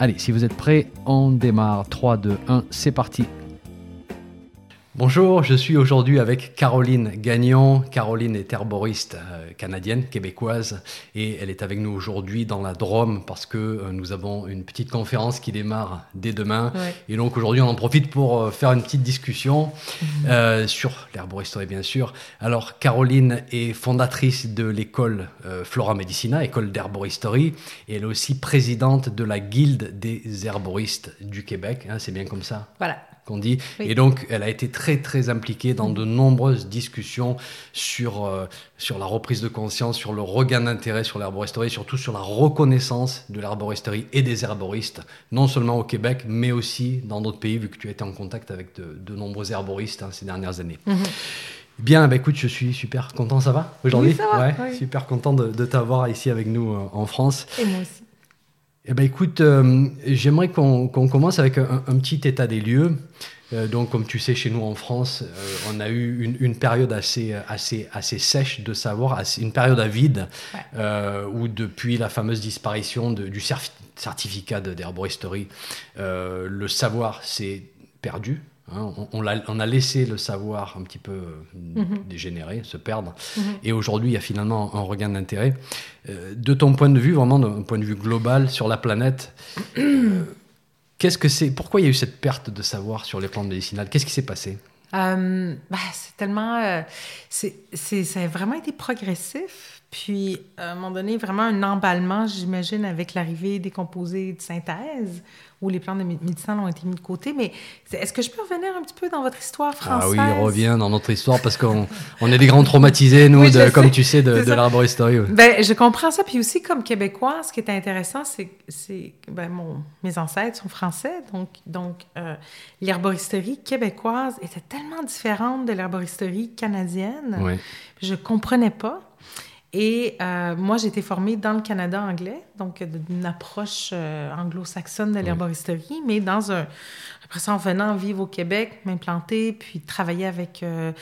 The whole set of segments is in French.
Allez, si vous êtes prêts, on démarre. 3, 2, 1, c'est parti. Bonjour, je suis aujourd'hui avec Caroline Gagnon. Caroline est herboriste euh, canadienne, québécoise, et elle est avec nous aujourd'hui dans la Drôme parce que euh, nous avons une petite conférence qui démarre dès demain. Et donc aujourd'hui, on en profite pour euh, faire une petite discussion mhm. sur l'herboristerie, bien sûr. Alors, Caroline est fondatrice de l'école Flora Medicina, école d'herboristerie, et elle est aussi présidente de la Guilde des herboristes du Québec. Hein, c'est bien comme ça? Voilà dit. Et donc, elle a été très, très impliquée dans de nombreuses discussions sur, euh, sur la reprise de conscience, sur le regain d'intérêt sur l'herboristerie, surtout sur la reconnaissance de l'herboristerie et des herboristes, non seulement au Québec, mais aussi dans d'autres pays, vu que tu as été en contact avec de, nombreux herboristes hein, ces dernières années. Mhm. Bien, bah écoute, je suis super content, ça va aujourd'hui? Ouais, Super content de, de t'avoir ici avec nous euh, en France. Et moi aussi. Eh ben, écoute, euh, j'aimerais qu'on commence avec un, petit état des lieux. Euh, donc, comme tu sais, chez nous en France, euh, on a eu une, période assez, assez, assez sèche de savoir, une période à vide, où depuis la fameuse disparition du certificat d'herboristerie, le savoir s'est perdu. Hein, on, a, laissé le savoir un petit peu euh, mhm. dégénérer, se perdre. Mhm. Et aujourd'hui, il y a finalement un regain d'intérêt. Euh, de ton point de vue, vraiment d'un point de vue global sur la planète, euh, qu'est-ce que c'est Pourquoi il y a eu cette perte de savoir sur les plantes médicinales? Qu'est-ce qui s'est passé? Bah, C'est tellement. c'est, ça a vraiment été progressif. Puis, à un moment donné, vraiment un emballement, j'imagine, avec l'arrivée des composés de synthèse où les plantes de médecin ont été mis de côté. Mais est-ce que je peux revenir un petit peu dans votre histoire française? Ah oui, reviens dans notre histoire parce qu'on on est des grands traumatisés, nous, de, comme tu sais, de, de l'arboristerie. Ben, je comprends ça. Puis aussi, comme Québécois, ce qui est intéressant, c'est que ben, mes ancêtres sont français. Donc, donc euh, l'herboristerie québécoise était tellement différente de l'herboristerie canadienne. Oui. Je comprenais pas. Et euh, moi, j'ai été formée dans le Canada anglais, donc d'une approche euh, anglo-saxonne de l'herboristerie, mais dans un... Après ça, en venant vivre au Québec, m'implanter, puis travailler avec euh,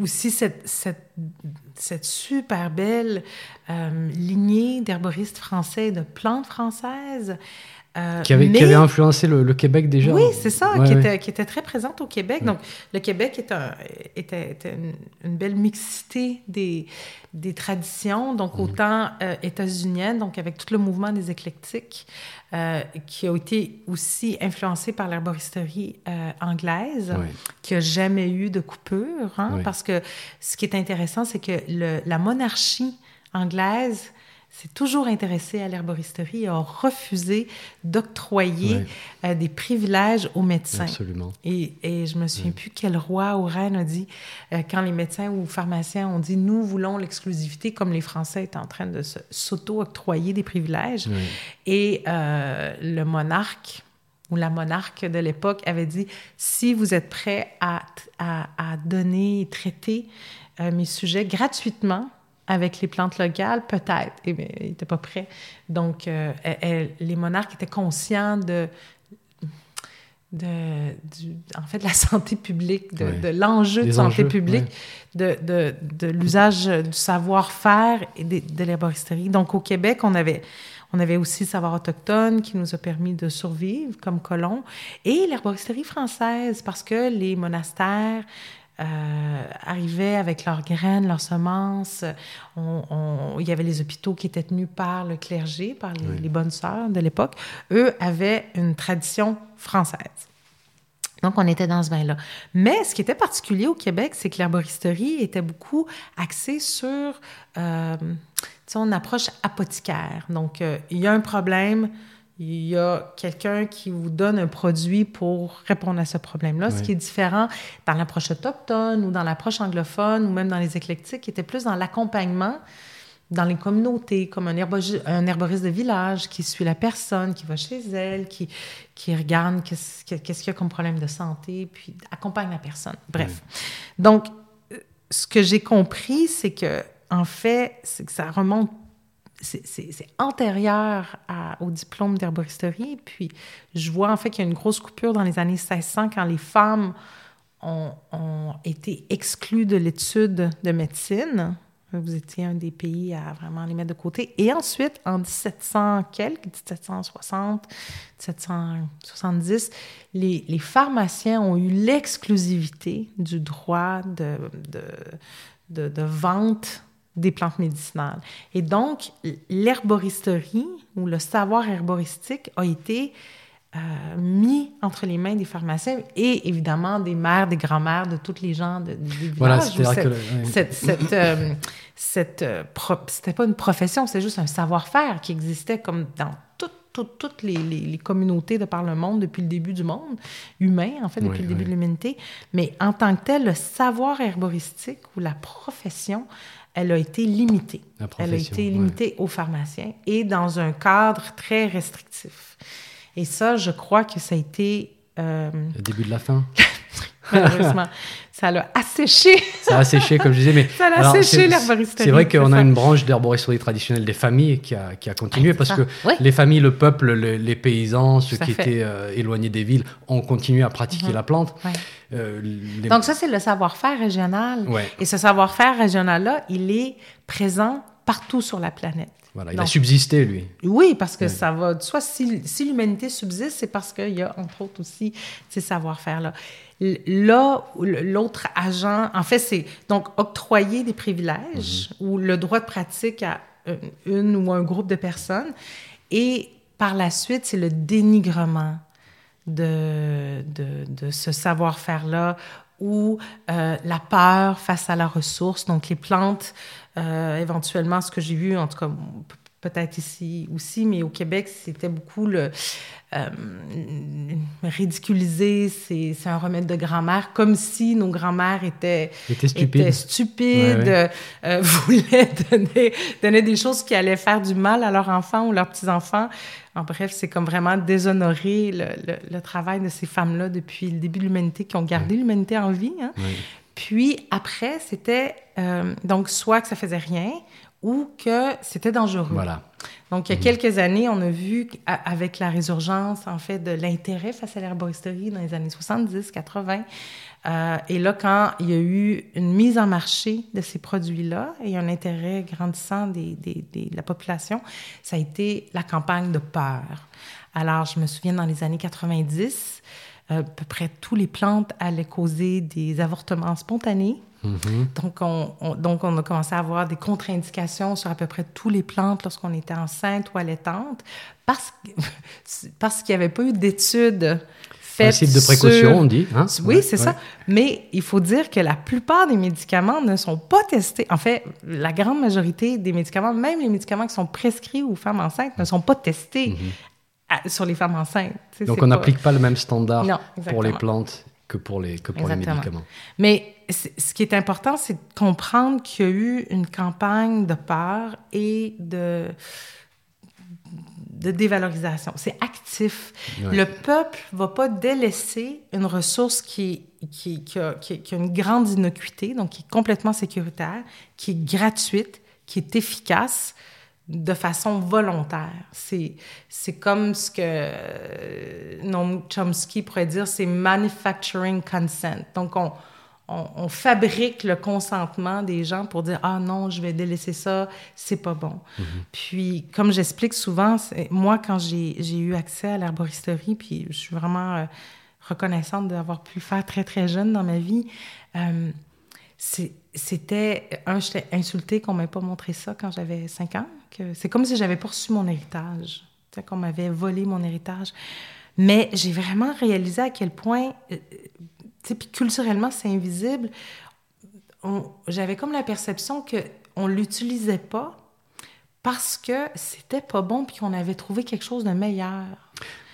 aussi cette, cette, cette, super belle lignée d'herboristes français de plantes françaises. Euh, qui, avait, qui, avait, influencé le, Québec déjà. Oui, c'est ça, qui, Était, qui, était, très présente au Québec. Donc, le Québec est un, était, une, belle mixité des, des traditions, donc mm. autant euh, états-unienne, donc avec tout le mouvement des éclectiques, euh, qui a été aussi influencé par l'herboristerie anglaise, qui n'a jamais eu de coupure, hein, parce que ce qui est intéressant, c'est que le, la monarchie anglaise s'est toujours intéressé à l'herboristerie et a refusé d'octroyer euh, des privilèges aux médecins. Absolument. Et, et je me souviens plus quel roi ou reine a dit, euh, quand les médecins ou pharmaciens ont dit « nous voulons l'exclusivité », comme les Français étaient en train de s'auto-octroyer des privilèges. Et euh, le monarque ou la monarque de l'époque avait dit si vous êtes prêt à, à, à donner et traiter mes sujets gratuitement, avec les plantes locales, peut-être. Et bien, il n'était pas prêt. Donc, euh, les monarques étaient conscients de, de, en fait, de la santé publique, de, l'enjeu de santé publique, de, de, l'usage du savoir-faire et de, de l'herboristerie. Donc, au Québec, on avait, on avait aussi le savoir autochtone qui nous a permis de survivre comme colons et l'herboristerie française parce que les monastères euh, arrivaient avec leurs graines, leurs semences. On, il y avait les hôpitaux qui étaient tenus par le clergé, par les, bonnes sœurs de l'époque. Eux avaient une tradition française. Donc, on était dans ce bain-là. Mais ce qui était particulier au Québec, c'est que l'herboristerie était beaucoup axée sur euh, une approche apothicaire. Donc, euh, il y a un problème, il y a quelqu'un qui vous donne un produit pour répondre à ce problème-là, ce qui est différent dans l'approche autochtone ou dans l'approche anglophone ou même dans les éclectiques, qui était plus dans l'accompagnement dans les communautés, comme un, un, herboriste de village qui suit la personne, qui va chez elle, qui, qui regarde qu'est-ce qu'il y a comme problème de santé, puis accompagne la personne. Bref. Donc, ce que j'ai compris, c'est que, en fait, c'est que ça remonte, c'est antérieur au diplôme d'herboristerie. Puis, je vois en fait qu'il y a une grosse coupure dans les années 1600 quand les femmes ont, été exclues de l'étude de médecine vous étiez un des pays à vraiment les mettre de côté. Et ensuite, en 1700 quelques, 1760, 1770, les, pharmaciens ont eu l'exclusivité du droit de vente des plantes médicinales. Et donc, l'herboristerie ou le savoir herboristique a été euh, mis entre les mains des pharmaciens et évidemment des mères, des grands-mères, de toutes les gens de, des villages. Voilà, cette, cette, euh, cette, euh, c'était pas une profession, c'est juste un savoir-faire qui existait comme dans toutes, toutes, les, les, communautés de par le monde depuis le début du monde, humain en fait, depuis le début de l'humanité. Mais en tant que tel, le savoir herboristique ou la profession, elle a été limitée. Elle a été limitée aux pharmaciens et dans un cadre très restrictif. Et ça, je crois que ça a été... Euh, le début de la fin. Malheureusement, ça l'a asséché. ça a asséché, comme je disais. Mais ça l'a asséché l'herboristerie. C'est vrai qu'on a une branche d'herboristerie traditionnelle des familles qui a, qui a continué parce que les familles, le peuple, les, paysans, ceux qui étaient euh, éloignés des villes, ont continué à pratiquer mhm. la plante. Euh, Donc ça, c'est le savoir-faire régional. Et ce savoir-faire régional-là, il est présent partout sur la planète il a subsisté, lui. Oui, parce que ça va. Soit si, l'humanité subsiste, c'est parce qu'il y a, entre autres, aussi ces savoir-faire-là. Là, l'autre agent, en fait, c'est donc octroyer des privilèges mhm. ou le droit de pratique à une ou un groupe de personnes. Et par la suite, c'est le dénigrement de, de, ce savoir-faire-là ou euh, la peur face à la ressource. Donc, les plantes euh, éventuellement, ce que j'ai vu, en tout cas, peut-être ici aussi, mais au Québec, c'était beaucoup le euh, ridiculiser, c'est un remède de grand-mère, comme si nos grand-mères étaient, étaient stupides, euh, voulaient donner, donner, des choses qui allaient faire du mal à leurs enfants ou leurs petits-enfants. En bref, c'est comme vraiment déshonorer le, le, travail de ces femmes-là depuis le début de l'humanité, qui ont gardé l'humanité en vie. Hein. Puis après, c'était euh, donc soit que ça faisait rien ou que c'était dangereux. Voilà. Donc, il y a mhm. quelques années, on a vu avec la résurgence, en fait, de l'intérêt face à l'herboristerie dans les années 70, 80. Euh, et là, quand il y a eu une mise en marché de ces produits-là et un intérêt grandissant des, des, de la population, ça a été la campagne de peur. Alors, je me souviens dans les années 90, à peu près toutes les plantes allaient causer des avortements spontanés. Mm-hmm. donc, on, donc, on a commencé à avoir des contre-indications sur à peu près toutes les plantes lorsqu'on était enceinte ou allaitante parce, parce qu'il n'y avait pas eu d'études faites. Principe de précaution, on dit. Hein? Oui, c'est ça. Mais il faut dire que la plupart des médicaments ne sont pas testés. En fait, la grande majorité des médicaments, même les médicaments qui sont prescrits aux femmes enceintes, ne sont pas testés. Sur les femmes enceintes. Donc on n'applique pas... le même standard pour les plantes que pour les, que pour les médicaments. Mais ce qui est important, c'est de comprendre qu'il y a eu une campagne de peur et de, de dévalorisation. C'est actif. Le peuple ne va pas délaisser une ressource qui, qui, qui, a, qui, a, une grande innocuité, donc qui est complètement sécuritaire, qui est gratuite, qui est efficace de façon volontaire. C'est, c'est comme ce que euh, Noam Chomsky pourrait dire, c'est manufacturing consent. Donc, on, on, fabrique le consentement des gens pour dire ah non je vais délaisser ça c'est pas bon mm-hmm. puis comme j'explique souvent moi quand j'ai, j'ai eu accès à l'herboristerie puis je suis vraiment euh, reconnaissante d'avoir pu le faire très très jeune dans ma vie euh, c'était un j'étais insultée qu'on m'ait pas montré ça quand j'avais 5 ans c'est comme si j'avais reçu mon héritage, qu'on m'avait volé mon héritage. Mais j'ai vraiment réalisé à quel point, euh, puis culturellement, c'est invisible. J'avais comme la perception que on l'utilisait pas parce que c'était pas bon puis qu'on avait trouvé quelque chose de meilleur.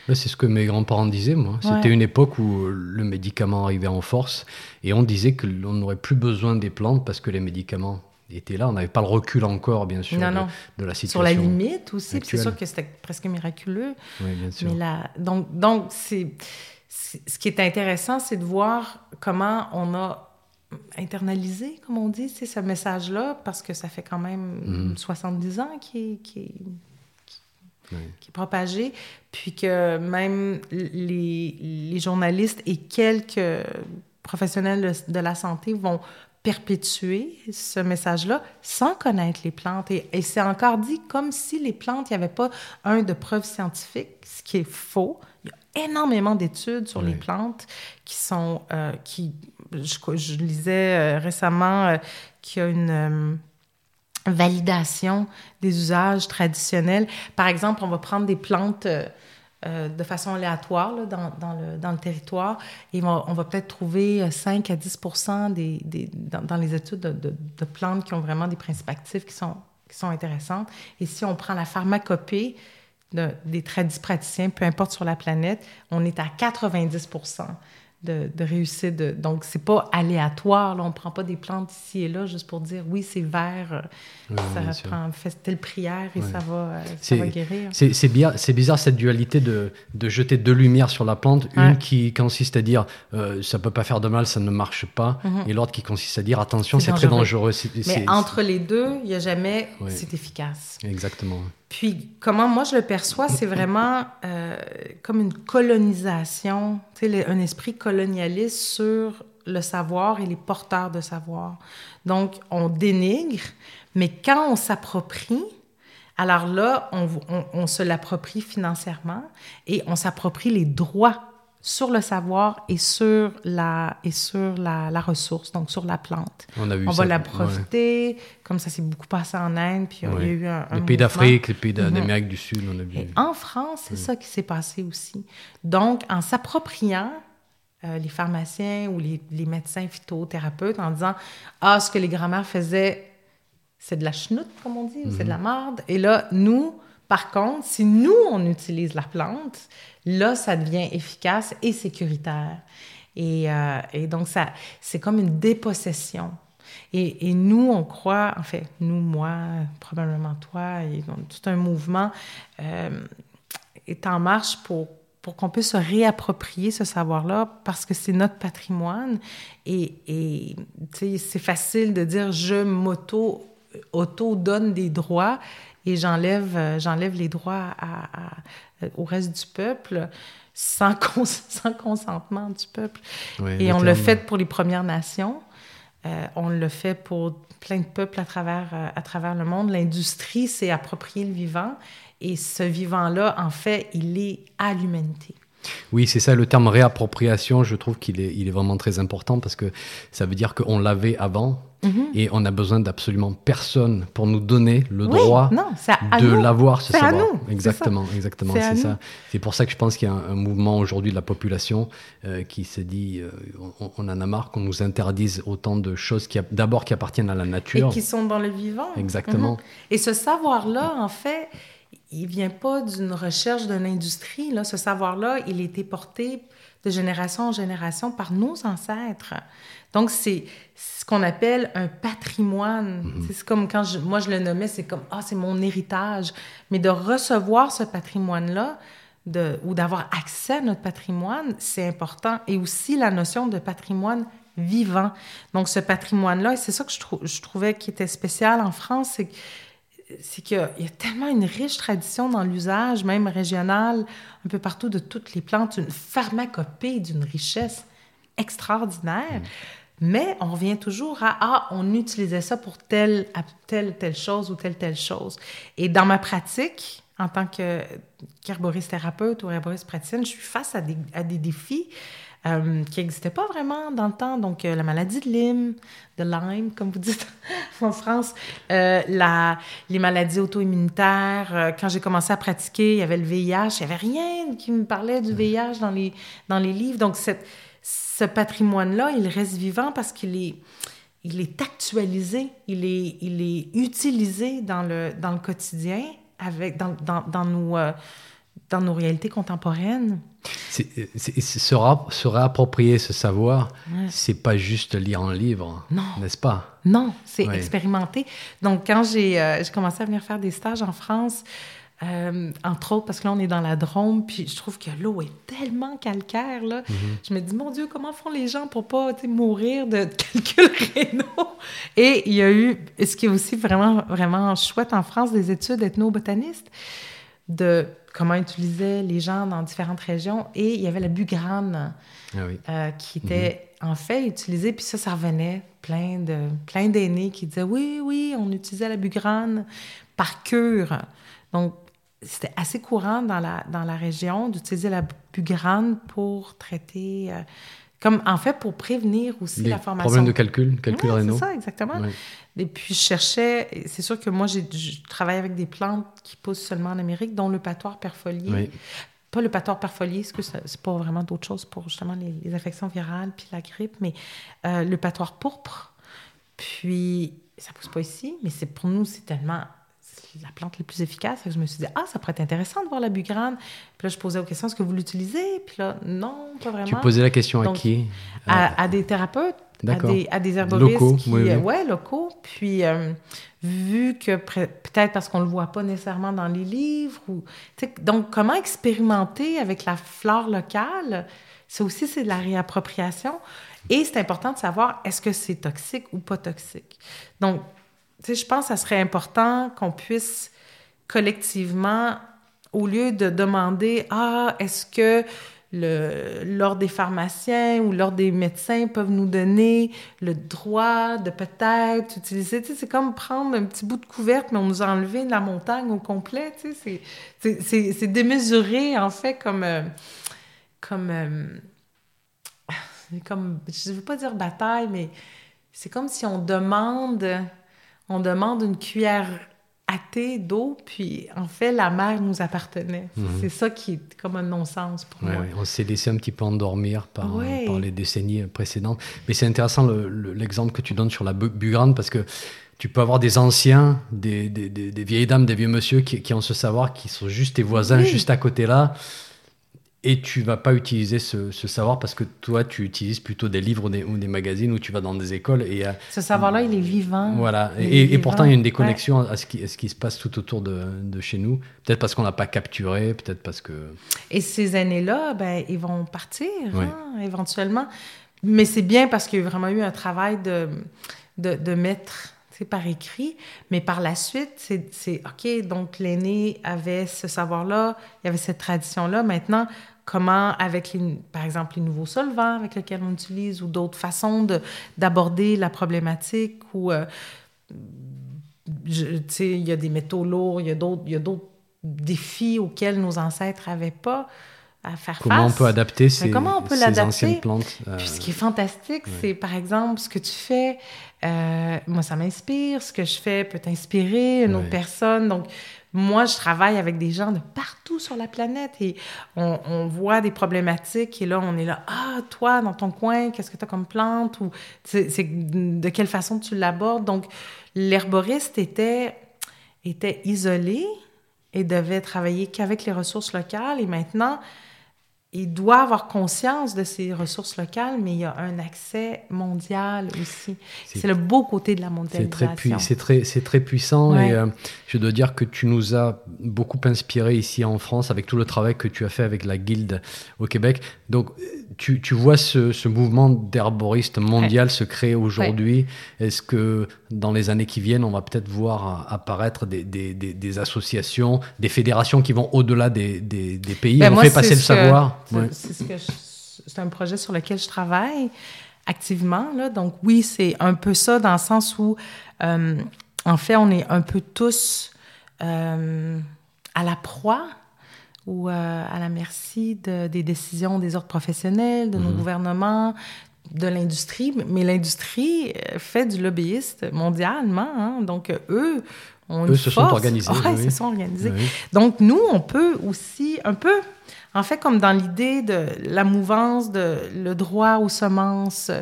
C'est ce que mes grands-parents disaient, moi. C'était une époque où le médicament arrivait en force et on disait que l'on n'aurait plus besoin des plantes parce que les médicaments était là. On n'avait pas le recul encore, bien sûr, de, de, la situation. Sur la limite aussi, c'est sûr que c'était presque miraculeux. Oui, bien sûr. Mais là, donc, donc c'est, ce qui est intéressant, c'est de voir comment on a internalisé, comme on dit, ce message-là, parce que ça fait quand même 70 mhm. ans qu'il est, qui est propagé, puis que même les, les, journalistes et quelques professionnels de la santé vont perpétuer ce message-là sans connaître les plantes. Et, c'est encore dit comme si les plantes, il n'y avait pas un de preuves scientifiques, ce qui est faux. Il y a énormément d'études sur les plantes qui sont... Euh, qui, je, je lisais euh, récemment euh, qu'il y a une validation des usages traditionnels. Par exemple, on va prendre des plantes euh, euh, de façon aléatoire dans, le, territoire et on, va peut-être trouver 5 à 10 des, des dans, les études de, plantes qui ont vraiment des principes actifs qui sont, intéressantes. Et si on prend la pharmacopée de, des tradipraticiens, peu importe sur la planète, on est à 90 de, de réussite. De, donc, c'est pas aléatoire. Là. On prend pas des plantes ici et là juste pour dire oui, c'est vert, euh, ça prend, fait telle prière et ça, va, euh, ça va guérir. C'est bizarre, bizarre cette dualité de, de, jeter deux lumières sur la plante. Une qui consiste à dire euh, ça peut pas faire de mal, ça ne marche pas. Mm-hmm. Et l'autre qui consiste à dire attention, c'est très dangereux. Mais entre les deux, il n'y a jamais c'est efficace. Exactement. Puis, comment moi je le perçois, c'est vraiment euh, comme une colonisation, un esprit colonialiste sur le savoir et les porteurs de savoir. Donc, on dénigre, mais quand on s'approprie, alors là, on se l'approprie financièrement et on s'approprie les droits sur le savoir et sur la, et sur la, la ressource, donc sur la plante. On, a vu on va la profiter, comme ça s'est beaucoup passé en Inde, puis il y a eu un, Les pays d'Afrique, les pays mhm. d'Amérique du Sud, on a vu. Et en France, c'est ça qui s'est passé aussi. Donc, en s'appropriant euh, les pharmaciens ou les, les, médecins phytothérapeutes en disant « Ah, ce que les grands-mères faisaient, c'est de la chenoute, comme on dit, ou c'est de la mhm. marde. » Et là, nous, par contre, si nous, on utilise la plante, là, ça devient efficace et sécuritaire. Et, euh, donc, ça, c'est comme une dépossession. Et, nous, on croit, en fait, nous, moi, probablement toi, tout un mouvement euh, est en marche pour, qu'on puisse se réapproprier ce savoir-là parce que c'est notre patrimoine. Et, et c'est facile de dire je m'auto auto donne des droits et j'enlève euh, j'enlève les droits à euh, au reste du peuple sans, sans consentement du peuple. et on le fait pour les Premières Nations. Euh, on le fait pour plein de peuples à travers, euh, à travers le monde. L'industrie s'est approprié le vivant et ce vivant-là, en fait, il est à l'humanité. Oui, c'est ça le terme réappropriation. Je trouve qu'il est, il est vraiment très important parce que ça veut dire qu'on l'avait avant mhm. et on a besoin d'absolument personne pour nous donner le droit de l'avoir, ce savoir. Exactement, exactement, c'est ça. C'est pour ça que je pense qu'il y a un, mouvement aujourd'hui de la population euh, qui se dit euh, on, en a marre qu'on nous interdise autant de choses qui d'abord qui appartiennent à la nature et qui sont dans le vivant. Exactement. Mhm. Et ce savoir-là, en fait il vient pas d'une recherche d'une industrie. Là. Ce savoir-là, il a été porté de génération en génération par nos ancêtres. Donc, c'est ce qu'on appelle un patrimoine. Mm-hmm. C'est comme quand moi je le nommais, c'est comme, ah, c'est mon héritage. Mais de recevoir ce patrimoine-là, de, ou d'avoir accès à notre patrimoine, c'est important. Et aussi la notion de patrimoine vivant. Donc, ce patrimoine-là, et c'est ça que je, je trouvais qui était spécial en France, c'est c'est qu'il y a tellement une riche tradition dans l'usage, même régional, un peu partout de toutes les plantes, une pharmacopée d'une richesse extraordinaire. Mm. Mais on revient toujours à ah, on utilisait ça pour telle, telle, telle chose ou telle, telle chose. Et dans ma pratique, en tant qu'herboriste thérapeute ou herboriste praticienne, je suis face à des, à des défis euh, qui n'existait pas vraiment dans le temps. Donc, euh, la maladie de Lyme, de Lyme, comme vous dites en France, euh, les maladies auto-immunitaires. quand j'ai commencé à pratiquer, il y avait le VIH. Il n'y avait rien qui me parlait du VIH dans les, dans les livres. Donc, cette, ce patrimoine-là, il reste vivant parce qu'il est, il est actualisé, il est, il est utilisé dans le, dans le quotidien, avec, dans, dans, dans nos dans nos réalités contemporaines. C'est, se, se, réapproprier ce savoir, c'est pas juste lire un livre, n'est-ce pas? Non, c'est expérimenter. Donc, quand j'ai commencé à venir faire des stages en France, euh, entre autres, parce que là, on est dans la Drôme, puis je trouve que l'eau est tellement calcaire, là. Mhm. Je me dis, mon Dieu, comment font les gens pour pas mourir de calculs rénaux? Et il y a eu, ce qui est aussi vraiment, vraiment chouette en France, des études ethnobotanistes de comment utilisaient les gens dans différentes régions. Et il y avait la bugrane ah euh, qui était mhm. en fait utilisée, puis ça, ça revenait plein de plein d'aînés qui disaient, oui, oui, on utilisait la bugrane par cure. Donc, c'était assez courant dans la, dans la région d'utiliser la bugrane pour traiter, euh, comme en fait pour prévenir aussi la formation. Problèmes de calcul, calcul ouais, rénaux. C'est ça, exactement. Et puis je cherchais, c'est sûr que moi j'ai, je travaille avec des plantes qui poussent seulement en Amérique, dont le patoire perfolié. Oui. Pas le patoire perfolié, parce que c'est pas vraiment d'autre chose pour justement les, infections virales puis la grippe, mais euh, le patoire pourpre. Puis ça pousse pas ici, mais c'est pour nous c'est tellement la plante la plus efficace. Je me suis dit, ah, ça pourrait être intéressant de voir la bugrane. Puis là, je posais aux questions, est-ce que vous l'utilisez? Puis là, non, pas vraiment. Tu posais la question à qui? À, des thérapeutes, à des, à des herboristes. Locaux, qui, oui, Ouais, locaux. Puis, euh, vu que peut-être parce qu'on ne le voit pas nécessairement dans les livres. Ou, donc, comment expérimenter avec la flore locale? Ça aussi, c'est de la réappropriation. Et c'est important de savoir est-ce que c'est toxique ou pas toxique? Donc, je pense que ça serait important qu'on puisse collectivement, au lieu de demander Ah, est-ce que l'ordre des pharmaciens ou l'ordre des médecins peuvent nous donner le droit de peut-être utiliser. Tu sais, c'est comme prendre un petit bout de couverte, mais on nous a enlevé la montagne au complet. Tu sais, c'est démesuré, en fait, comme. Euh, comme, euh, comme. Je ne veux pas dire bataille, mais c'est comme si on demande on demande une cuillère à thé d'eau, puis en fait, la mer nous appartenait. Mhm. C'est ça qui est comme un non-sens pour moi. on s'est laissé un petit peu endormir par, par les décennies précédentes. Mais c'est intéressant l'exemple que tu donnes sur la bugrande, parce que tu peux avoir des anciens, des, vieilles dames, des vieux monsieur qui, ont ce savoir, qui sont juste tes voisins, juste à côté là et tu vas pas utiliser ce, savoir parce que toi, tu utilises plutôt des livres ou des, magazines où tu vas dans des écoles. Et, ce savoir-là, il est vivant. Voilà. Et, pourtant, il y a une déconnexion à, ce qui, ce qui, se passe tout autour de, de chez nous. Peut-être parce qu'on n'a pas capturé, peut-être parce que... Et ces années-là, ben, ils vont partir, hein, éventuellement. Mais c'est bien parce qu'il y a vraiment eu un travail de, de, de mettre par écrit, mais par la suite, c'est OK, donc l'aîné avait ce savoir-là, il y avait cette tradition-là. Maintenant, comment, avec, les, par exemple, les nouveaux solvants avec lesquels on utilise ou d'autres façons d'aborder la problématique ou, euh, tu sais, il y a des métaux lourds, il y a d'autres défis auxquels nos ancêtres n'avaient pas à faire comment face. on peut adapter ces, comment on peut ces anciennes plantes euh, Puis ce qui est fantastique, c'est par exemple ce que tu fais. Euh, moi, ça m'inspire. Ce que je fais peut t'inspirer une autre personne. Donc, moi, je travaille avec des gens de partout sur la planète et on, voit des problématiques et là, on est là, ah, toi, dans ton coin, qu'est-ce que tu as comme plante ou c'est de quelle façon tu l'abordes? Donc, l'herboriste était, était isolé et devait travailler qu'avec les ressources locales et maintenant, il doit avoir conscience de ses ressources locales, mais il y a un accès mondial aussi. C'est le beau côté de la mondialisation. C'est très, très, très puissant et euh, je dois dire que tu nous as beaucoup inspiré ici en France avec tout le travail que tu as fait avec la Guilde au Québec. Donc, tu, tu vois ce, ce mouvement d'herboriste mondial se créer aujourd'hui? Est-ce que dans les années qui viennent, on va peut-être voir apparaître des, des, des, associations, des fédérations qui vont au-delà des, pays? Ben On fait passer le savoir. C'est un projet sur lequel je travaille activement. Là. Donc oui, c'est un peu ça dans le sens où, euh, en fait, on est un peu tous euh, à la proie ou euh, à la merci de, des décisions des ordres professionnels, de nos mhm. gouvernements, de l'industrie. Mais l'industrie fait du lobbyiste mondialement. Hein. Donc eux, on eux se sont organisés. se sont organisés. Donc nous, on peut aussi un peu En fait, comme dans l'idée de la mouvance de le droit aux semences,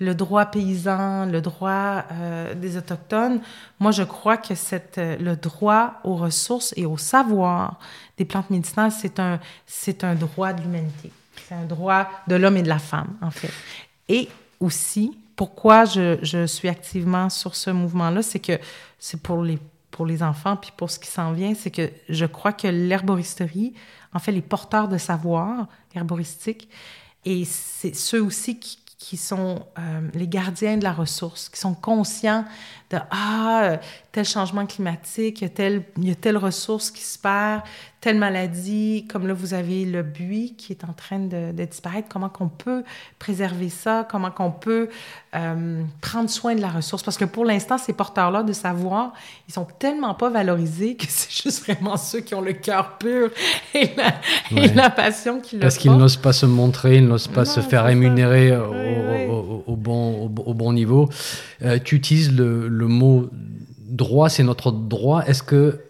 le droit paysan, le droit euh, des autochtones, moi je crois que euh, le droit aux ressources et au savoir des plantes médicinales, c'est un, c'est un droit de l'humanité. C'est un droit de l'homme et de la femme, en fait. Et aussi, pourquoi je, je suis activement sur ce mouvement-là, c'est que c'est pour les pour les enfants, puis pour ce qui s'en vient, c'est que je crois que l'herboristerie, en fait, les porteurs de savoir herboristiques, et c'est ceux aussi qui, qui sont euh, les gardiens de la ressource, qui sont conscients de ah tel changement climatique, tel, il y a telle ressource qui se perd, telle maladie, comme là vous avez le buis qui est en train de, disparaître, comment qu'on peut préserver ça, comment qu'on peut euh, prendre soin de la ressource, parce que pour l'instant ces porteurs-là de savoir, ils sont tellement pas valorisés que c'est juste vraiment ceux qui ont le cœur pur et la, passion qui le Parce qu'ils n'osent pas se montrer, ils n'osent pas se faire rémunérer au, bon, au, bon niveau. Euh, tu utilises le le mot droit, c'est notre droit. Est-ce que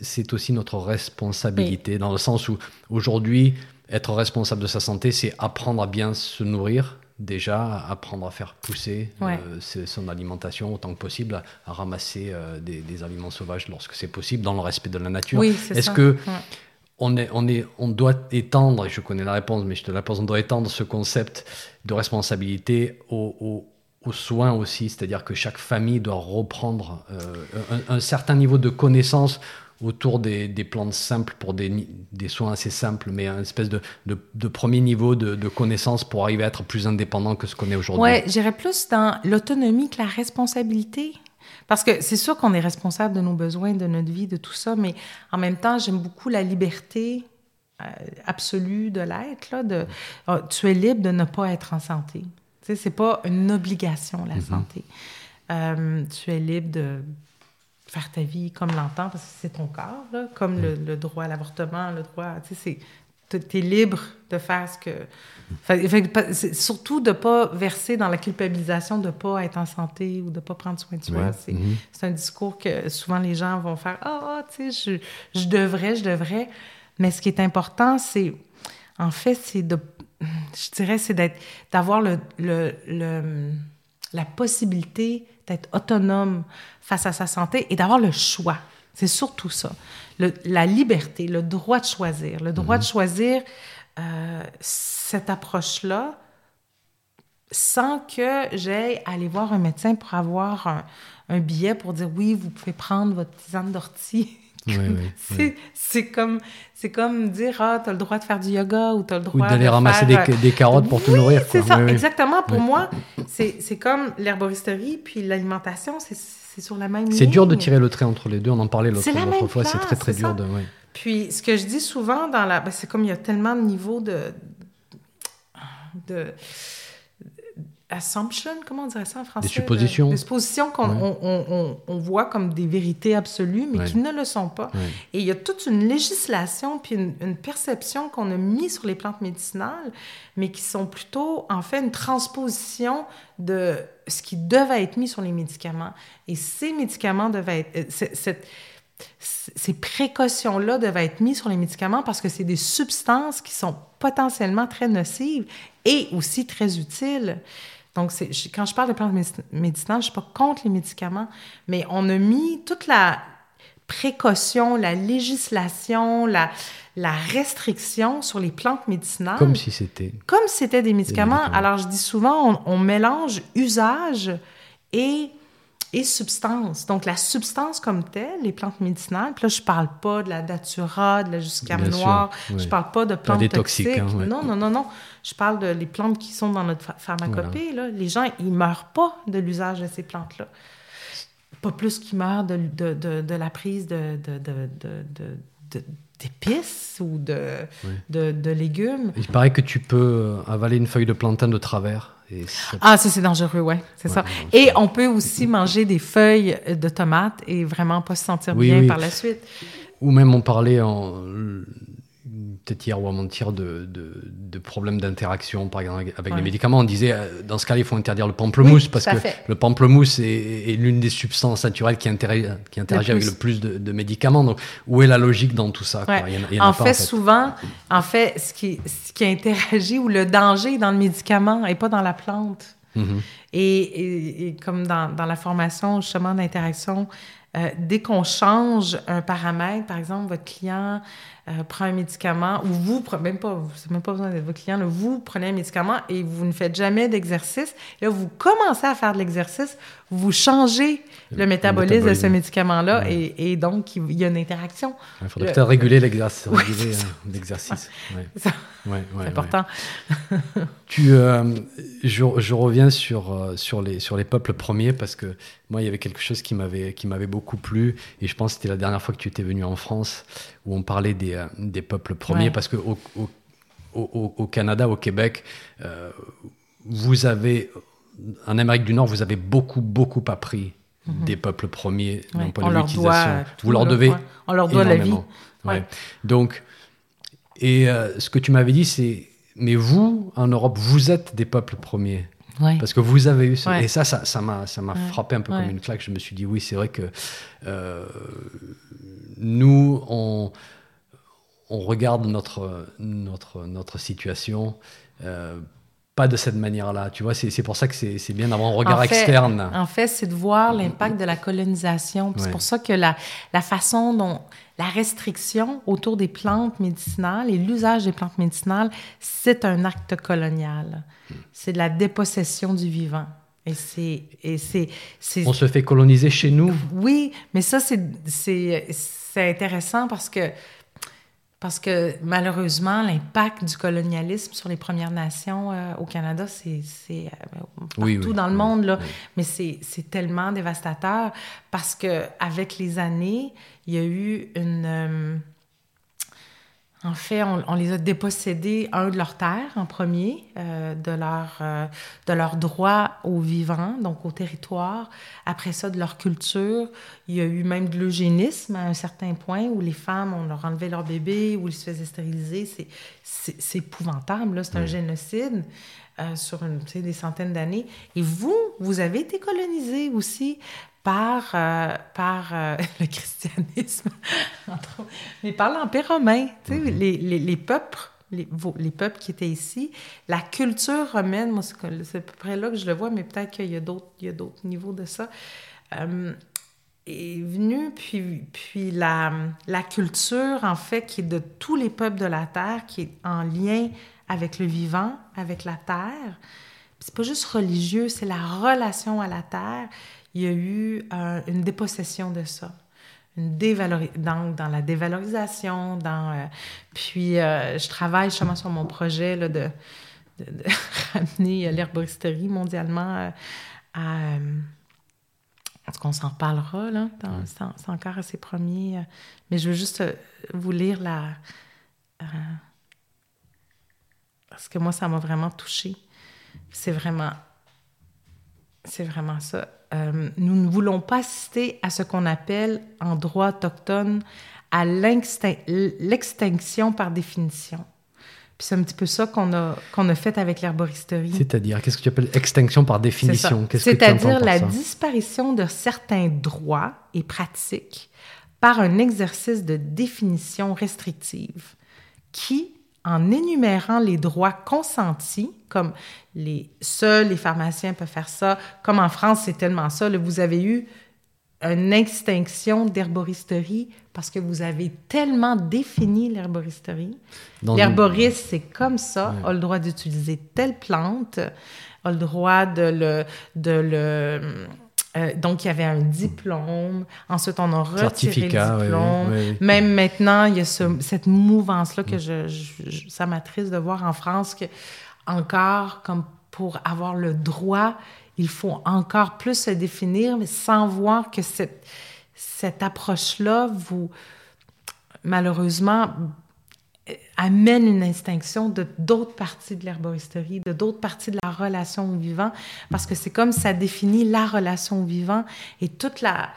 c'est aussi notre responsabilité, dans le sens où aujourd'hui, être responsable de sa santé, c'est apprendre à bien se nourrir, déjà, apprendre à faire pousser euh, son alimentation autant que possible, à, ramasser euh, des, aliments sauvages lorsque c'est possible, dans le respect de la nature. Est-ce que on, est, on, est, on doit étendre, et je connais la réponse, mais je te la pose, on doit étendre ce concept de responsabilité aux aux soins aussi, c'est-à-dire que chaque famille doit reprendre euh, un, certain niveau de connaissance autour des, plantes simples pour des, soins assez simples, mais un espèce de, premier niveau de, connaissance pour arriver à être plus indépendant que ce qu'on est aujourd'hui. Oui, j'irais plus dans l'autonomie que la responsabilité. Parce que c'est sûr qu'on est responsable de nos besoins, de notre vie, de tout ça, mais en même temps, j'aime beaucoup la liberté euh, absolue de l'être. De, oh, tu es libre de ne pas être en santé. Tu sais, c'est pas une obligation, la mm-hmm. santé. Euh, tu es libre de faire ta vie comme l'entend, parce que c'est ton corps, là, comme le, mm. droit à l'avortement, le droit... Tu sais, tu es libre de faire ce que... c'est surtout de ne pas verser dans la culpabilisation de ne pas être en santé ou de ne pas prendre soin de soi. Mm-hmm. C'est un discours que souvent les gens vont faire « Ah, tu sais, je, je devrais, je devrais. » Mais ce qui est important, c'est... En fait, c'est de je dirais, c'est d'être, d'avoir le, le, la possibilité d'être autonome face à sa santé et d'avoir le choix. C'est surtout ça. la liberté, le droit de choisir. Le droit de mhm. choisir euh, cette approche-là sans que j'aille aller voir un médecin pour avoir un, un billet pour dire oui, vous pouvez prendre votre tisane d'ortie c'est comme, comme dire Ah, tu as le droit de faire du yoga ou tu as le droit. D'aller ramasser des, des, carottes pour te nourrir. C'est ça, exactement. Pour moi, c'est comme l'herboristerie puis l'alimentation, c'est sur la même C'est dur de tirer le trait entre les deux. On en parlait l'autre fois. C'est très, très dur de. Puis, ce que je dis souvent dans la. Ben, c'est comme il y a tellement de niveaux de. de assumption, comment on dirait ça en français? Des suppositions. Des suppositions qu'on on, on, voit comme des vérités absolues, mais qui ne le sont pas. Et il y a toute une législation puis une, perception qu'on a mis sur les plantes médicinales, mais qui sont plutôt, en fait, une transposition de ce qui devait être mis sur les médicaments. Et ces médicaments devaient être... Euh, ces précautions-là devaient être mises sur les médicaments parce que c'est des substances qui sont potentiellement très nocives et aussi très utiles. Donc, quand je parle de plantes médicinales, je ne suis pas contre les médicaments, mais on a mis toute la précaution, la législation, la, la restriction sur les plantes médicinales. Comme si c'était. Comme si c'était des médicaments. Alors, je dis souvent, on mélange usage et et substance. Donc, la substance comme telle, les plantes médicinales, puis là, je parle pas de la datura, de la juscame noire, je je parle pas de plantes toxiques. Hein, non, non, non, non. Je parle de les plantes qui sont dans notre pharmacopée. Là. Les gens, ils meurent pas de l'usage de ces plantes-là. Pas plus qu'ils meurent de, de, de, de, la prise de, d'épices ou de, de, de, légumes. Il paraît que tu peux avaler une feuille de plantain de travers. Ah, ça, c'est dangereux, ouais, c'est ça. Et on peut aussi manger des feuilles de tomates et vraiment pas se sentir bien par la suite. Ou même on parlait en peut-être hier ou avant-hier de, de, problèmes d'interaction, par exemple, avec les médicaments. On disait, euh, dans ce cas-là, il faut interdire le pamplemousse parce que le pamplemousse est, l'une des substances naturelles qui interagit, qui interagit avec le plus de, médicaments. Donc, où est la logique dans tout ça en, fait, souvent, en fait, ce qui, ce qui interagit ou le danger dans le médicament et pas dans la plante. Mm-hmm. et, et, comme dans, dans, la formation justement d'interaction, euh, dès qu'on change un paramètre, par exemple, votre client euh, prend un médicament, ou vous, même pas, c'est même pas besoin d'être votre client, vous prenez un médicament et vous ne faites jamais d'exercice. Là, vous commencez à faire de l'exercice, vous changez le, métabolisme, de ce médicament-là et, donc il y a une interaction. Il faudrait peut-être réguler l'exercice. l'exercice. c'est important. tu, euh, je, je, reviens sur, euh, sur, les, sur les peuples premiers parce que moi, il y avait quelque chose qui m'avait, qui m'avait beaucoup plu et je pense que c'était la dernière fois que tu étais venu en France où on parlait des, euh, des peuples premiers parce que au, au, au, Canada, au Québec, vous avez en Amérique du Nord, vous avez beaucoup, beaucoup appris mhm. des peuples premiers ouais, point de l'utilisation. Vous leur devez on leur doit la vie. Donc, et euh, ce que tu m'avais dit, c'est, mais vous, en Europe, vous êtes des peuples premiers. Parce que vous avez eu ça. Et ça, ça, m'a, ça m'a frappé un peu comme une claque. Je me suis dit, oui, c'est vrai que euh, nous, on, on regarde notre, notre, notre situation euh, pas de cette manière-là. Tu vois, c'est pour ça que c'est bien d'avoir un regard externe. En fait, c'est de voir l'impact de la colonisation. C'est pour ça que la, la façon dont la restriction autour des plantes médicinales et l'usage des plantes médicinales, c'est un acte colonial. C'est de la dépossession du vivant. Et c'est, et c'est, On se fait coloniser chez nous. Oui, mais ça, c'est intéressant parce que parce que malheureusement, l'impact du colonialisme sur les Premières Nations euh, au Canada, c'est euh, partout dans le monde, là. mais c'est tellement dévastateur parce que avec les années, il y a eu une... En fait, on, les a dépossédés, un, de leur terre en premier, euh, de, leur, euh, de leur droit au vivant, donc au territoire. Après ça, de leur culture. Il y a eu même de l'eugénisme à un certain point où les femmes, on leur enlevait leur bébé, où ils se faisaient stériliser. C'est épouvantable, là. C'est un génocide. Euh, sur une, des centaines d'années. Et vous, vous avez été colonisé aussi par, euh, par euh, le christianisme, mais par l'Empire romain, tu sais, mm-hmm. les, les, les, peuples. Les, les, peuples qui étaient ici, la culture romaine, moi, c'est à peu près là que je le vois, mais peut-être qu'il y a d'autres, il y a d'autres niveaux de ça, euh, est venue, puis, puis la, la culture, en fait, qui est de tous les peuples de la Terre, qui est en lien avec le vivant, avec la Terre. C'est pas juste religieux, c'est la relation à la Terre il y a eu euh, une dépossession de ça. Une donc, dans la dévalorisation, dans... Euh, puis, euh, je travaille justement sur mon projet là, de, de, de ramener l'herboristerie mondialement à... Est-ce qu'on s'en reparlera, là? C'est encore assez premier. mais je veux juste vous lire la... parce que moi, ça m'a vraiment touchée. C'est vraiment... C'est vraiment ça. Euh, nous ne voulons pas assister à ce qu'on appelle en droit autochtone à l'extinction par définition. Puis c'est un petit peu ça qu'on a, qu'on a fait avec l'herboristerie. C'est-à-dire, qu'est-ce que tu appelles extinction par définition? C'est-à-dire la disparition de certains droits et pratiques par un exercice de définition restrictive qui, en énumérant les droits consentis, comme les seuls les pharmaciens peuvent faire ça, comme en France, c'est tellement ça, vous avez eu une extinction d'herboristerie parce que vous avez tellement défini l'herboristerie. L'herboriste, c'est comme ça, a le droit d'utiliser telle plante, a le droit de le, de le euh, donc, il y avait un diplôme. Ensuite, on a retiré le diplôme. Même maintenant, il y a cette mouvance-là que je, ça m'attriste de voir en France que encore, comme pour avoir le droit, il faut encore plus se définir, mais sans voir que cette, cette approche-là vous, malheureusement, amène une extinction de d'autres parties de l'herboristerie, de d'autres parties de la relation au vivant, parce que c'est comme ça définit la relation au vivant et toute la,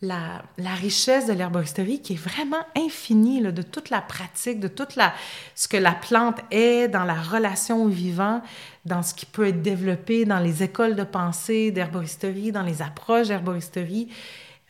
la, richesse de l'herboristerie qui est vraiment infinie, de toute la pratique, de toute la, ce que la plante est dans la relation au vivant, dans ce qui peut être développé dans les écoles de pensée d'herboristerie, dans les approches d'herboristerie.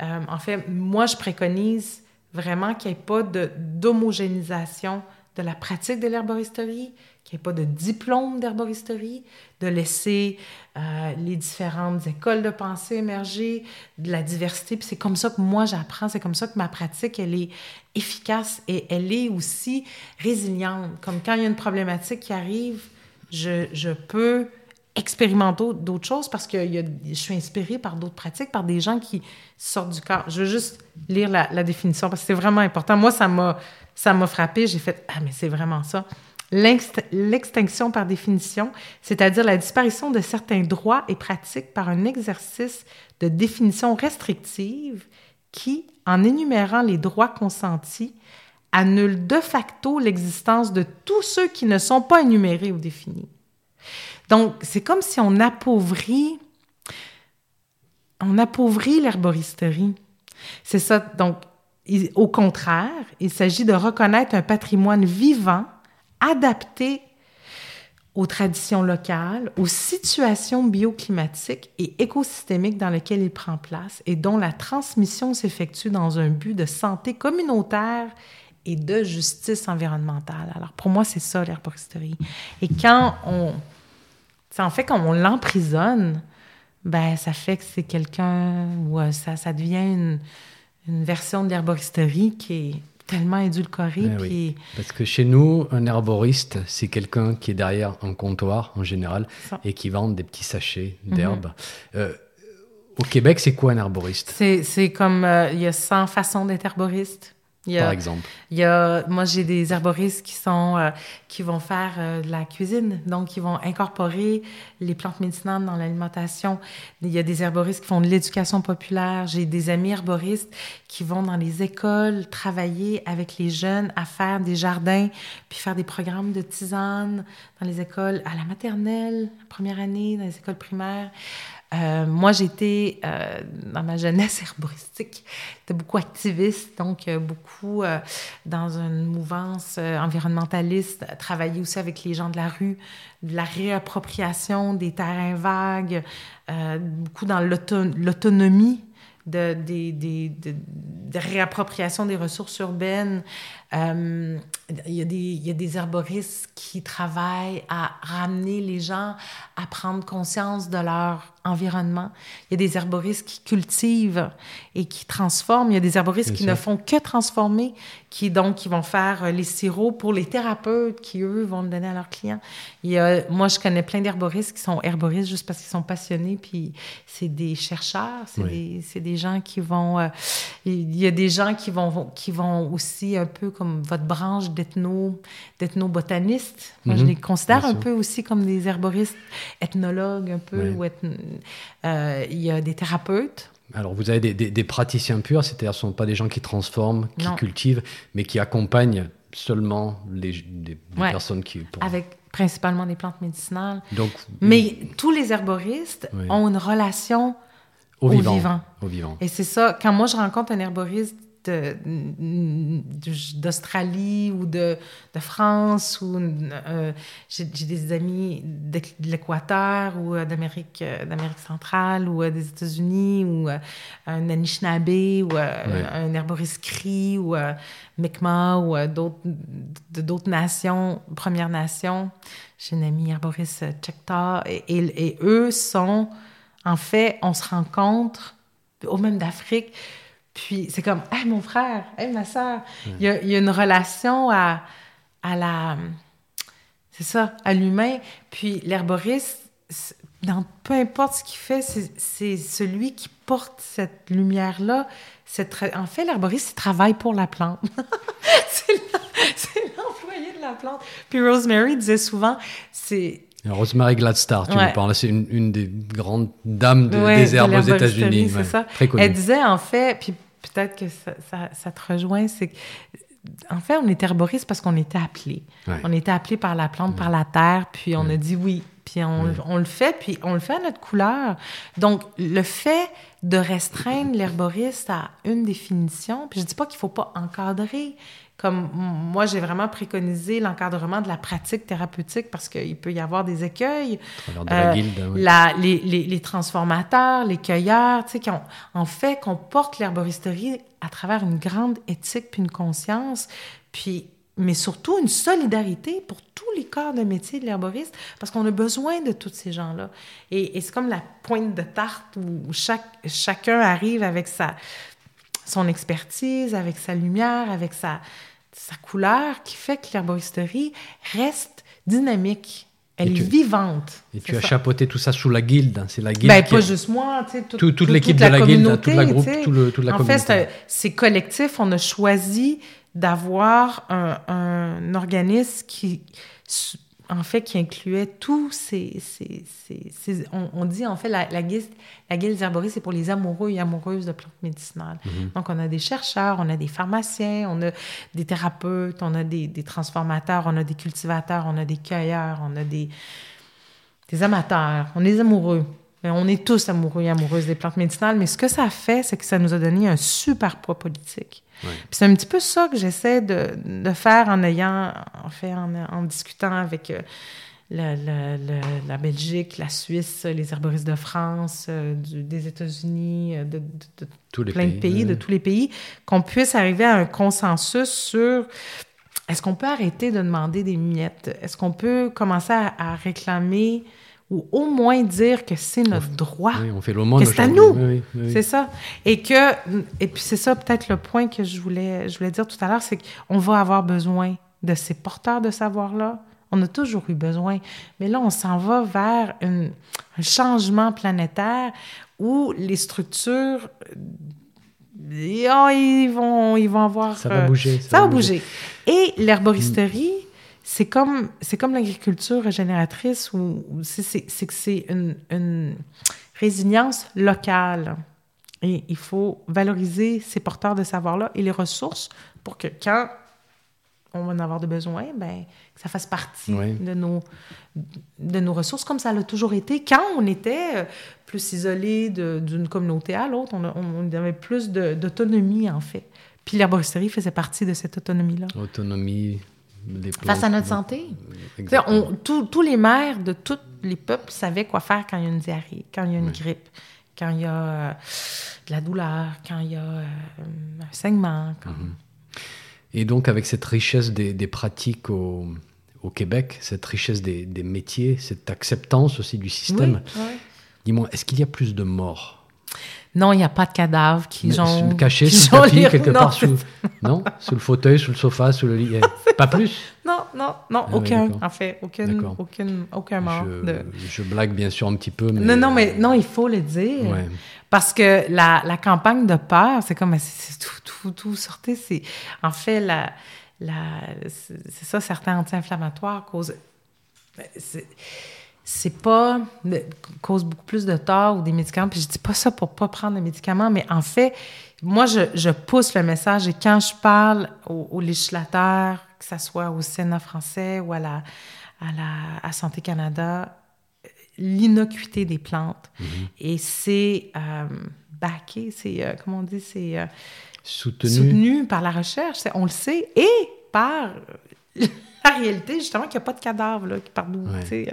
Euh, en fait, moi, je préconise vraiment qu'il n'y ait pas d'homogénéisation de, la pratique de l'herboristerie, qu'il n'y ait pas de diplôme d'herboristerie, de laisser euh, les différentes écoles de pensée émerger, de la diversité. Puis c'est comme ça que moi j'apprends, c'est comme ça que ma pratique, elle est efficace et elle est aussi résiliente. Comme quand il y a une problématique qui arrive, je, je peux expérimenter d'autres choses parce que je suis inspirée par d'autres pratiques, par des gens qui sortent du corps. Je veux juste lire la définition parce que c'est vraiment important. Moi, ça m'a, ça m'a frappé. J'ai fait Ah, mais c'est vraiment ça. L'extinction par définition, c'est-à-dire la disparition de certains droits et pratiques par un exercice de définition restrictive qui, en énumérant les droits consentis, annule de facto l'existence de tous ceux qui ne sont pas énumérés ou définis. Donc, c'est comme si on appauvrit, on appauvrit l'herboristerie. C'est ça. Donc, au contraire, il s'agit de reconnaître un patrimoine vivant adapté aux traditions locales, aux situations bioclimatiques et écosystémiques dans lesquelles il prend place et dont la transmission s'effectue dans un but de santé communautaire et de justice environnementale. Alors pour moi, c'est ça l'herboristerie. Et quand on... En fait, quand on l'emprisonne, ben ça fait que c'est quelqu'un... ou euh, ça, ça devient une, une version de l'herboristerie qui est tellement édulcoré. Eh Parce que chez nous, un herboriste, c'est quelqu'un qui est derrière un comptoir en général et qui vend des petits sachets mhm. d'herbes. Euh, au Québec, c'est quoi un herboriste? C'est comme euh, il y a 100 façons d'être herboriste. Par exemple. Il y a, moi, j'ai des herboristes qui sont, euh, qui vont faire euh, de la cuisine, donc qui vont incorporer les plantes médicinales dans l'alimentation. Il y a des herboristes qui font de l'éducation populaire. J'ai des amis herboristes qui vont dans les écoles travailler avec les jeunes à faire des jardins, puis faire des programmes de tisane dans les écoles à la maternelle, première année, dans les écoles primaires. Euh, moi, j'étais euh, dans ma jeunesse herboristique, j'étais beaucoup activiste, donc euh, beaucoup dans une mouvance environnementaliste, travailler aussi avec les gens de la rue, de la réappropriation des terrains vagues, beaucoup dans l'autonomie de, de, réappropriation des ressources urbaines. Il, y a des, il y a des herboristes qui travaillent à ramener les gens à prendre conscience de leur environnement. Il y a des herboristes qui cultivent et qui transforment. Il y a des herboristes qui ne font que transformer, qui donc qui vont faire euh, les sirops pour les thérapeutes qui, eux, vont le donner à leurs clients. Il y a, moi, je connais plein d'herboristes qui sont herboristes juste parce qu'ils sont passionnés, puis c'est des chercheurs, c'est des, des, gens qui vont... Euh, il y a des gens qui vont, qui vont aussi un peu comme votre branche d'ethno, d'ethnobotanistes. Moi, je mhm. les considère un peu aussi comme des herboristes ethnologues un peu, ou euh, il y a des thérapeutes. Alors, vous avez des, praticiens purs, c'est-à-dire ce ne sont pas des gens qui transforment, qui cultivent, mais qui accompagnent seulement les, personnes qui... Avec principalement des plantes médicinales. Donc, mais tous les herboristes ont une relation au, vivant. Au vivant. Et c'est ça, quand moi je rencontre un herboriste d'Australie ou de, de, France ou euh, j'ai des amis de, l'Équateur ou euh, d'Amérique euh, d'Amérique centrale ou des États-Unis ou un Anishinaabe ou un herboriste Cri ou Mi'kmaq ou d'autres d'autres nations, Premières Nations. J'ai une amie herboriste Chectaw et, et, eux sont en fait, on se rencontre au même d'Afrique puis c'est comme, hey, mon frère, hey, ma soeur. Il, y a, une relation à, à la. C'est ça, à l'humain. Puis l'herboriste, dans peu importe ce qu'il fait, c'est celui qui porte cette lumière-là. En fait, l'herboriste, il travaille pour la plante. c'est l'employé de la plante. Puis Rosemary disait souvent, c'est Rosemary Gladstar, tu me parles, c'est une, des grandes dames des herbes aux États-Unis. C'est ça. Elle disait en fait, puis peut-être que ça, te rejoint, c'est en fait, on est herboriste parce qu'on était appelé. On était appelé par la plante, par la terre, puis on a dit oui. Puis on, on, le fait, puis on le fait à notre couleur. Donc, le fait de restreindre l'herboriste à une définition, puis je dis pas qu'il faut pas encadrer, comme moi, j'ai vraiment préconisé l'encadrement de la pratique thérapeutique parce qu'il peut y avoir des écueils. Euh, la, les, les, les, transformateurs, les cueilleurs, tu sais, qui ont, en fait, qu'on porte l'herboristerie à travers une grande éthique puis une conscience, puis mais surtout une solidarité pour tous les corps de métier de l'herboriste, parce qu'on a besoin de tous ces gens-là. Et, et c'est comme la pointe de tarte où chaque, chacun arrive avec sa, son expertise, avec sa lumière, avec sa, sa couleur qui fait que l'herboristerie reste dynamique. Elle est vivante. Et tu as chapeauté tout ça sous la guilde. Hein. C'est la guilde. Ben, pas juste moi, tu sais, tout, toute l'équipe de la, guilde, toute la groupe, tout le, toute la en communauté. fait, c'est collectif. On a choisi d'avoir un, un, organisme qui en fait, qui incluait tous ces... ces, ces, on, dit, en fait, la, la guilde, la guilde c'est pour les amoureux et amoureuses de plantes médicinales. Mm-hmm. Donc, on a des chercheurs, on a des pharmaciens, on a des thérapeutes, on a des, des transformateurs, on a des cultivateurs, on a des cueilleurs, on a des, des amateurs, on est amoureux. On est tous amoureux et amoureuses des plantes médicinales, mais ce que ça fait, c'est que ça nous a donné un super poids politique. C'est un petit peu ça que j'essaie de, de, faire en ayant, en fait, en, discutant avec euh, la, la, la, Belgique, la Suisse, les herboristes de France, euh, des États-Unis, euh, de, tous les plein pays, de pays, de tous les pays, qu'on puisse arriver à un consensus sur est-ce qu'on peut arrêter de demander des miettes? Est-ce qu'on peut commencer à, à réclamer ou au moins dire que c'est notre droit. Oui, on fait le que c'est à nous. Oui, oui, c'est ça. Et que, et puis c'est ça peut-être le point que je voulais, je voulais dire tout à l'heure, c'est qu'on va avoir besoin de ces porteurs de savoir-là. On a toujours eu besoin. Mais là, on s'en va vers un changement planétaire où les structures oh, ils vont ils vont avoir ça va bouger ça, va bouger. et l'herboristerie c'est comme, c'est comme l'agriculture régénératrice où, c'est, que c'est une, une, résilience locale. Et il faut valoriser ces porteurs de savoir-là et les ressources pour que quand on va en avoir de besoin, ben, que ça fasse partie de, nos, de nos ressources, comme ça l'a toujours été. Quand on était euh, plus isolé d'une communauté à l'autre, on, on, avait plus d'autonomie, en fait. Puis l'herboristerie faisait partie de cette autonomie-là. Autonomie, Face à notre santé. On, tous les maires de tous les peuples savaient quoi faire quand il y a une diarrhée, quand il y a une grippe, quand il y a euh, de la douleur, quand il y a euh, un saignement. Mhm. Et donc, avec cette richesse des, pratiques au, au, Québec, cette richesse des, des, métiers, cette acceptance aussi du système, dis-moi, est-ce qu'il y a plus de morts non, il n'y a pas de cadavre qui sont cachés sous le tapis, quelque part sous, non, sous le fauteuil, sous le sofa, sous le lit. pas plus. Non, non, non, ah aucun. En fait, aucun, aucun, aucun mort. Je, de... je, blague bien sûr un petit peu, mais non, non, mais non, il faut le dire. Parce que la, la, campagne de peur, c'est comme c'est tout, tout, tout sortez. C'est en fait la, la c'est ça, certains anti-inflammatoires causent c'est pas cause beaucoup plus de tort ou des médicaments. Puis je dis pas ça pour pas prendre des médicaments, mais en fait, moi, je, je pousse le message et quand je parle aux, législateurs, que ce soit au Sénat français ou à la, à la à Santé Canada, l'innocuité des plantes. Mm-hmm. Et c'est euh, backé, c'est, euh, comment on dit, c'est euh, soutenu. soutenu par la recherche, on le sait, et par la réalité, justement, qu'il n'y a pas de cadavre là, partout. Ouais,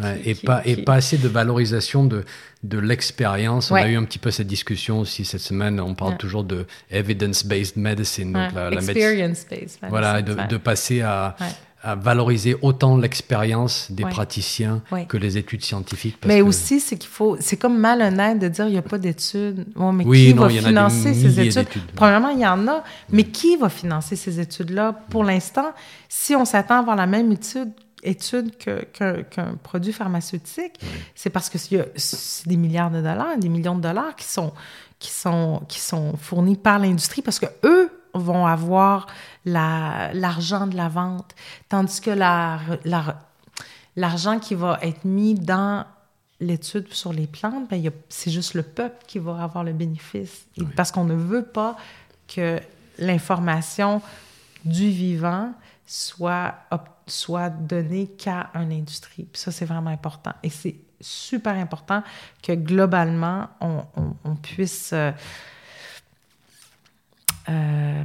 euh, et, pas, et pas assez de valorisation de, de l'expérience. On a eu un petit peu cette discussion aussi cette semaine. On parle toujours de evidence-based medicine. Donc la, Experience-based medicine. Voilà, de, de passer à à valoriser autant l'expérience des praticiens que les études scientifiques. mais aussi, c'est qu'il faut, c'est comme malhonnête de dire il n'y a pas d'études. mais qui va financer ces études? Premièrement, il y en a, mais qui va financer ces études-là? Pour l'instant, si on s'attend à avoir la même étude étude qu'un produit pharmaceutique, c'est parce que c'est des milliards de dollars, des millions de dollars qui sont, qui sont, qui sont fournis par l'industrie parce que eux vont avoir l'argent de la vente, tandis que l'argent qui va être mis dans l'étude sur les plantes, ben, c'est juste le peuple qui va avoir le bénéfice. Parce qu'on ne veut pas que l'information du vivant soit, soit donné qu'à une industrie. Puis ça, c'est vraiment important. Et c'est super important que globalement, on, on, puisse euh, euh,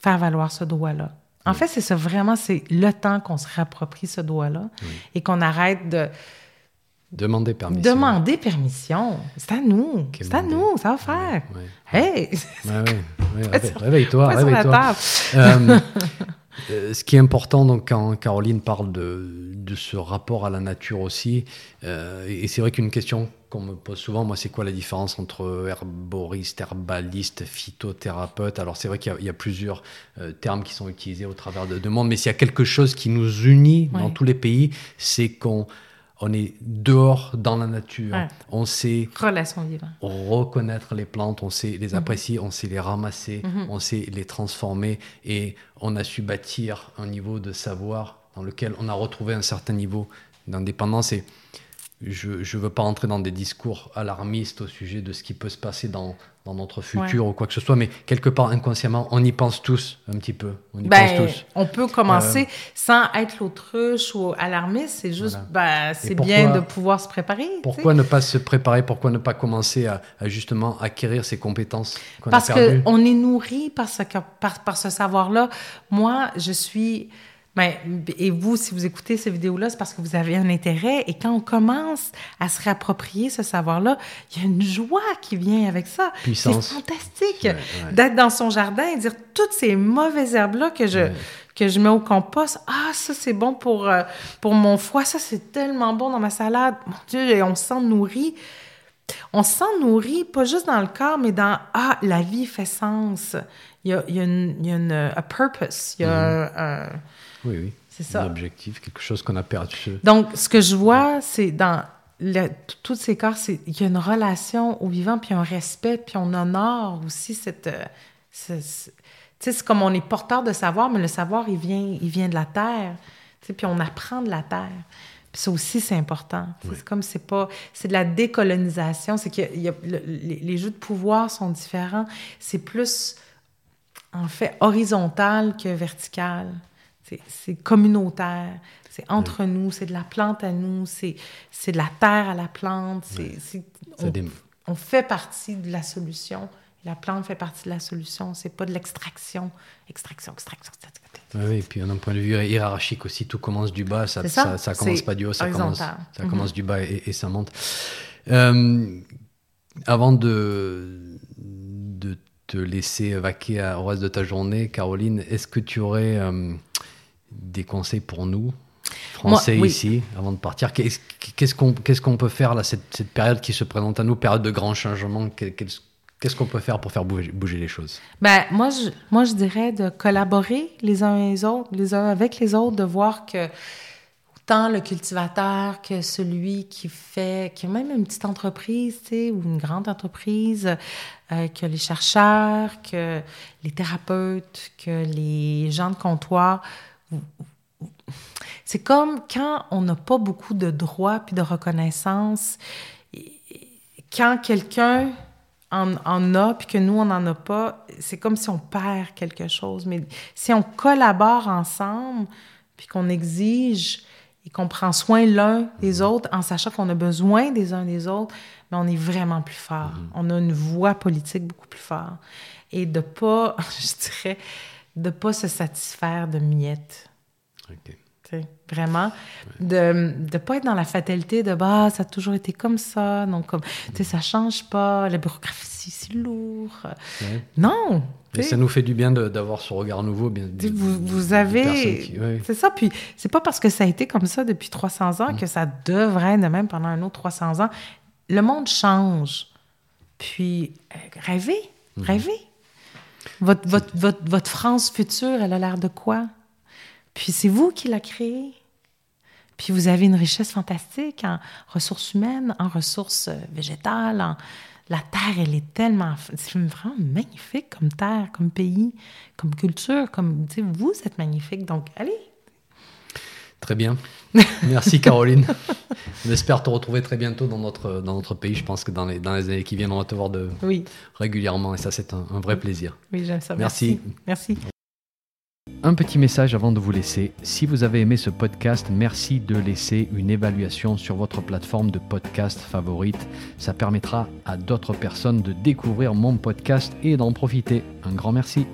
faire valoir ce droit-là. En fait, c'est ça vraiment, c'est le temps qu'on se réapproprie ce droit-là et qu'on arrête de Demander permission. Demander permission. C'est à nous. C'est à nous. Ça va faire. Hey! Réveille-toi. Réveille-toi. Euh, euh, ce qui est important, donc, quand Caroline parle de, de ce rapport à la nature aussi, euh, et c'est vrai qu'une question qu'on me pose souvent, moi, c'est quoi la différence entre herboriste, herbaliste, phytothérapeute? Alors, c'est vrai qu'il y, a plusieurs termes qui sont utilisés au travers de, de monde, mais s'il y a quelque chose qui nous unit dans tous les pays, c'est qu'on on est dehors dans la nature. On sait reconnaître les plantes, on sait les mhm. apprécier, on sait les ramasser, mhm. on sait les transformer et on a su bâtir un niveau de savoir dans lequel on a retrouvé un certain niveau d'indépendance. Et je ne veux pas entrer dans des discours alarmistes au sujet de ce qui peut se passer dans, dans notre futur ou quoi que ce soit, mais quelque part inconsciemment, on y pense tous un petit peu. On y ben, pense tous. On peut commencer euh, sans être l'autruche ou alarmiste, c'est juste, ben, c'est bien de pouvoir se préparer. Pourquoi ne pas se préparer Pourquoi ne pas commencer à, justement acquérir ces compétences Parce qu'on est nourri par ce, par, par ce savoir-là. Moi, je suis ben, et vous, si vous écoutez ces vidéos-là, c'est parce que vous avez un intérêt. Et quand on commence à se réapproprier ce savoir-là, il y a une joie qui vient avec ça. C'est fantastique d'être dans son jardin et dire toutes ces mauvaises herbes-là que je, que je mets au compost. Ah, ça, c'est bon pour, euh, pour mon foie. Ça, c'est tellement bon dans ma salade. Mon Dieu, et on se sent nourri. On se sent nourri, pas juste dans le corps, mais dans Ah, la vie fait sens. Il y a, il y a, une, il y a une, a purpose. Il y a mm-hmm. un oui, oui. C'est ça. Un objectif, quelque chose qu'on a perdu. Donc, ce que je vois, c'est dans tous ces corps, il y a une relation au vivant, puis un respect, puis on honore aussi cette. Euh, tu sais, c'est comme on est porteur de savoir, mais le savoir, il vient, il vient de la terre. Puis on apprend de la terre. Puis ça aussi, c'est important. C'est comme c'est pas. C'est de la décolonisation. C'est que les, jeux de pouvoir sont différents. C'est plus, en fait, horizontal que vertical. C'est communautaire, c'est entre nous, c'est de la plante à nous, c'est de la terre à la plante. c'est on, fait partie de la solution. La plante fait partie de la solution. C'est pas de l'extraction. Extraction, extraction, extraction. Oui, et puis d'un point de vue hiérarchique aussi, tout commence du bas. Ça, ça, commence pas du haut, ça commence, ça mm-hmm. commence du bas et, ça monte. Euh, avant de, de te laisser vaquer au reste de ta journée, Caroline, est-ce que tu aurais euh, des conseils pour nous, Français ici, avant de partir? Qu'est-ce qu'on peut faire là, cette, cette, période qui se présente à nous, période de grands changements Qu'est-ce qu'on peut faire pour faire bouger, bouger les choses? Ben, moi, je, moi, je dirais de collaborer les uns et les autres, les uns avec les autres, de voir que autant le cultivateur que celui qui fait, qui a même une petite entreprise, tu sais, ou une grande entreprise, euh, que les chercheurs, que les thérapeutes, que les gens de comptoir, c'est comme quand on n'a pas beaucoup de droits puis de reconnaissance, quand quelqu'un en, a puis que nous, on n'en a pas, c'est comme si on perd quelque chose. Mais si on collabore ensemble puis qu'on exige et qu'on prend soin l'un des autres en sachant qu'on a besoin des uns des autres, mais on est vraiment plus fort. Mm-hmm. On a une voix politique beaucoup plus forte. Et de pas, je dirais, de pas se satisfaire de miettes. Vraiment, de ne pas être dans la fatalité de bah, ça a toujours été comme ça, donc comme, tu sais, ça change pas, la bureaucratie, c'est lourd. Non! Et ça nous fait du bien d'avoir ce regard nouveau. Bien, vous, vous avez. C'est ça. Puis, c'est pas parce que ça a été comme ça depuis 300 ans que ça devrait de même pendant un autre 300 ans. Le monde change. Puis, euh, rêvez, mm. rêvez. Votre, votre, votre, votre France future, elle a l'air de quoi? Puis c'est vous qui l'a créé. Puis vous avez une richesse fantastique en ressources humaines, en ressources euh, végétales. La terre, elle est tellement... C'est vraiment magnifique comme terre, comme pays, comme culture, comme... Vous êtes magnifique, donc allez! Très bien. Merci Caroline. On espère te retrouver très bientôt dans notre, pays. Je pense que dans les, années qui viennent, on va te voir de, régulièrement. Et ça, c'est un, vrai plaisir. Oui, j'aime ça. Merci. Merci. Merci. Un petit message avant de vous laisser. Si vous avez aimé ce podcast, merci de laisser une évaluation sur votre plateforme de podcast favorite. Ça permettra à d'autres personnes de découvrir mon podcast et d'en profiter. Un grand merci.